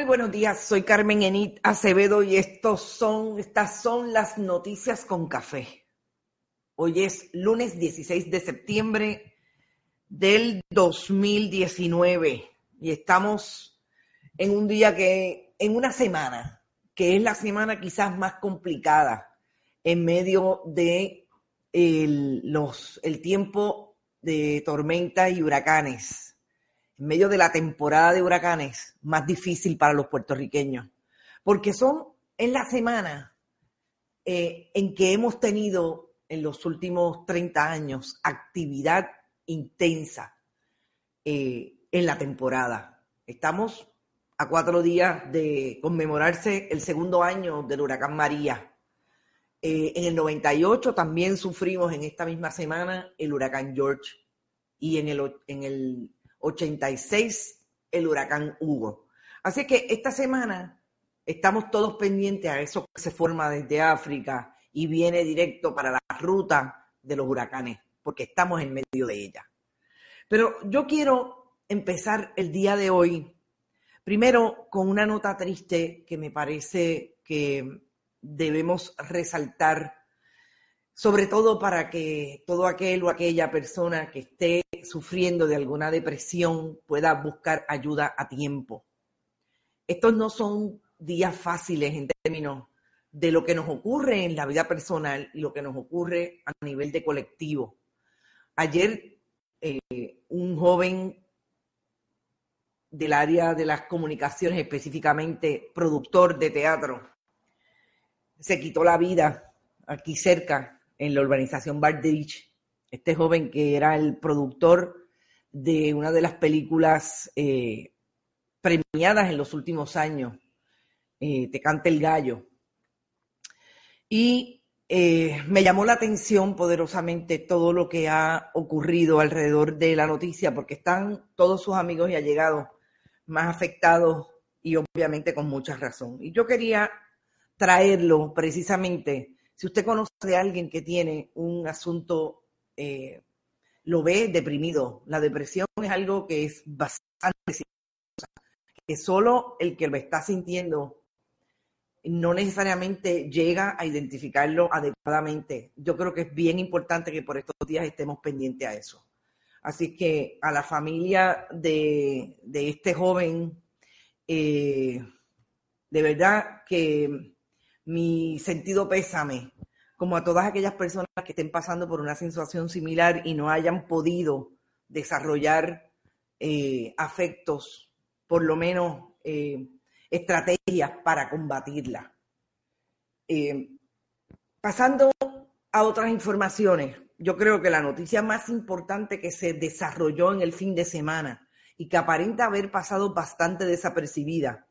Muy buenos días, soy Carmen Enit Acevedo y estos son, estas son las noticias con café. Hoy es lunes 16 de septiembre del 2019 y estamos en un día que, en una semana, que es la semana quizás más complicada en medio de los, el tiempo de tormentas y huracanes medio de la temporada de huracanes más difícil para los puertorriqueños, porque son en la semana eh, en que hemos tenido en los últimos 30 años actividad intensa eh, en la temporada. Estamos a cuatro días de conmemorarse el segundo año del huracán María. Eh, en el 98 también sufrimos en esta misma semana el huracán George y en el, en el 86 el huracán Hugo. Así que esta semana estamos todos pendientes a eso que se forma desde África y viene directo para la ruta de los huracanes, porque estamos en medio de ella. Pero yo quiero empezar el día de hoy, primero con una nota triste que me parece que debemos resaltar, sobre todo para que todo aquel o aquella persona que esté sufriendo de alguna depresión pueda buscar ayuda a tiempo. Estos no son días fáciles en términos de lo que nos ocurre en la vida personal y lo que nos ocurre a nivel de colectivo. Ayer eh, un joven del área de las comunicaciones, específicamente productor de teatro, se quitó la vida aquí cerca, en la urbanización Bardich, este joven que era el productor de una de las películas eh, premiadas en los últimos años, eh, Te canta el gallo. Y eh, me llamó la atención poderosamente todo lo que ha ocurrido alrededor de la noticia, porque están todos sus amigos y allegados más afectados y obviamente con mucha razón. Y yo quería traerlo precisamente, si usted conoce a alguien que tiene un asunto eh, lo ve deprimido. La depresión es algo que es bastante que solo el que lo está sintiendo no necesariamente llega a identificarlo adecuadamente. Yo creo que es bien importante que por estos días estemos pendientes a eso. Así que a la familia de, este joven, eh, de verdad que mi sentido pésame como a todas aquellas personas que estén pasando por una situación similar y no hayan podido desarrollar eh, afectos, por lo menos eh, estrategias para combatirla. Eh, pasando a otras informaciones, yo creo que la noticia más importante que se desarrolló en el fin de semana y que aparenta haber pasado bastante desapercibida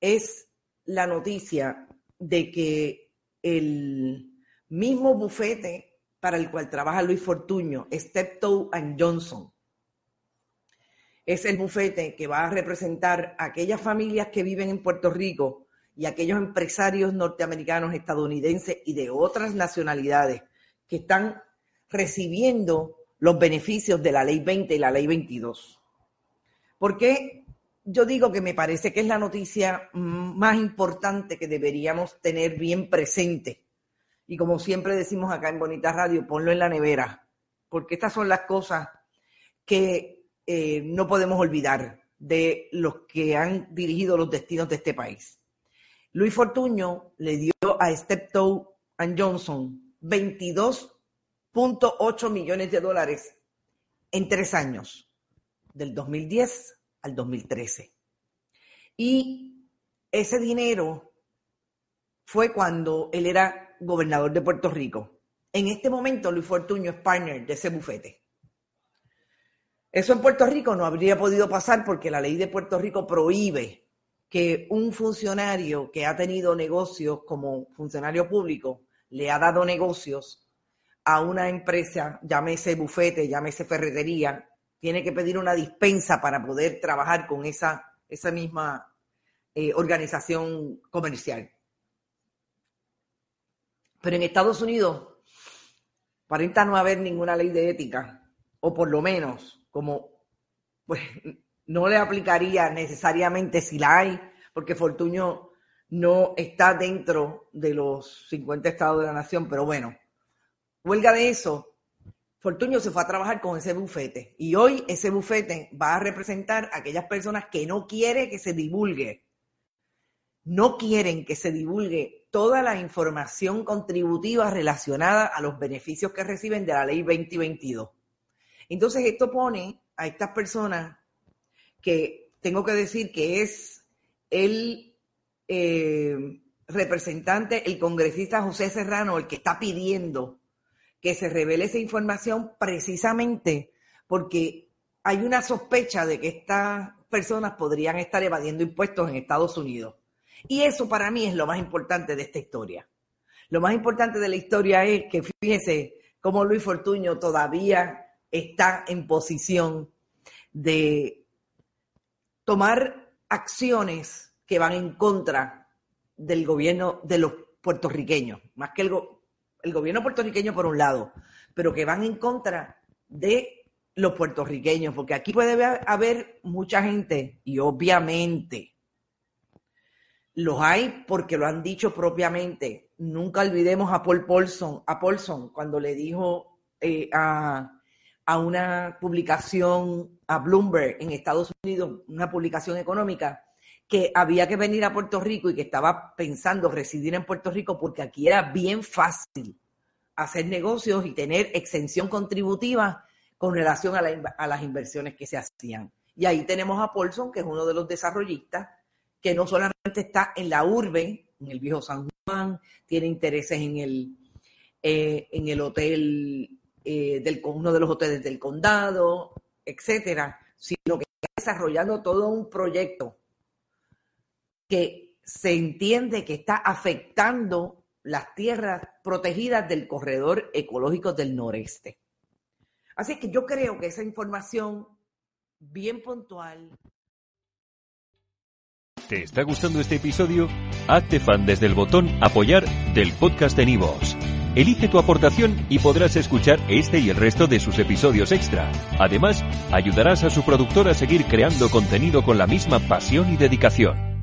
es la noticia de que el mismo bufete para el cual trabaja Luis Fortuño, Steptoe and Johnson. Es el bufete que va a representar a aquellas familias que viven en Puerto Rico y aquellos empresarios norteamericanos, estadounidenses y de otras nacionalidades que están recibiendo los beneficios de la Ley 20 y la Ley 22. ¿Por qué yo digo que me parece que es la noticia más importante que deberíamos tener bien presente y como siempre decimos acá en Bonita Radio, ponlo en la nevera, porque estas son las cosas que eh, no podemos olvidar de los que han dirigido los destinos de este país. Luis Fortuño le dio a Steptoe and Johnson 22.8 millones de dólares en tres años, del 2010 al 2013. Y ese dinero fue cuando él era gobernador de Puerto Rico. En este momento, Luis Fortuño es partner de ese bufete. Eso en Puerto Rico no habría podido pasar porque la ley de Puerto Rico prohíbe que un funcionario que ha tenido negocios como funcionario público le ha dado negocios a una empresa, llámese bufete, llámese ferretería, tiene que pedir una dispensa para poder trabajar con esa, esa misma eh, organización comercial. Pero en Estados Unidos aparenta no haber ninguna ley de ética, o por lo menos, como pues no le aplicaría necesariamente si la hay, porque Fortuño no está dentro de los 50 estados de la nación, pero bueno, huelga de eso, Fortuño se fue a trabajar con ese bufete y hoy ese bufete va a representar a aquellas personas que no quiere que se divulgue, no quieren que se divulgue toda la información contributiva relacionada a los beneficios que reciben de la ley 2022. Entonces esto pone a estas personas que tengo que decir que es el eh, representante, el congresista José Serrano, el que está pidiendo que se revele esa información precisamente porque hay una sospecha de que estas personas podrían estar evadiendo impuestos en Estados Unidos. Y eso para mí es lo más importante de esta historia. Lo más importante de la historia es que fíjese cómo Luis Fortuño todavía está en posición de tomar acciones que van en contra del gobierno de los puertorriqueños, más que el, el gobierno puertorriqueño por un lado, pero que van en contra de los puertorriqueños, porque aquí puede haber mucha gente y obviamente los hay porque lo han dicho propiamente. Nunca olvidemos a Paul Paulson, a Paulson cuando le dijo eh, a, a una publicación, a Bloomberg en Estados Unidos, una publicación económica, que había que venir a Puerto Rico y que estaba pensando residir en Puerto Rico porque aquí era bien fácil hacer negocios y tener exención contributiva con relación a, a las inversiones que se hacían. Y ahí tenemos a Paulson, que es uno de los desarrollistas, que no solamente está en la urbe, en el viejo San Juan, tiene intereses en el, eh, en el hotel, eh, del, uno de los hoteles del condado, etcétera, sino que está desarrollando todo un proyecto que se entiende que está afectando las tierras protegidas del corredor ecológico del noreste. Así que yo creo que esa información bien puntual ¿Te está gustando este episodio? Hazte fan desde el botón Apoyar del podcast de Nivos. Elige tu aportación y podrás escuchar este y el resto de sus episodios extra. Además, ayudarás a su productor a seguir creando contenido con la misma pasión y dedicación.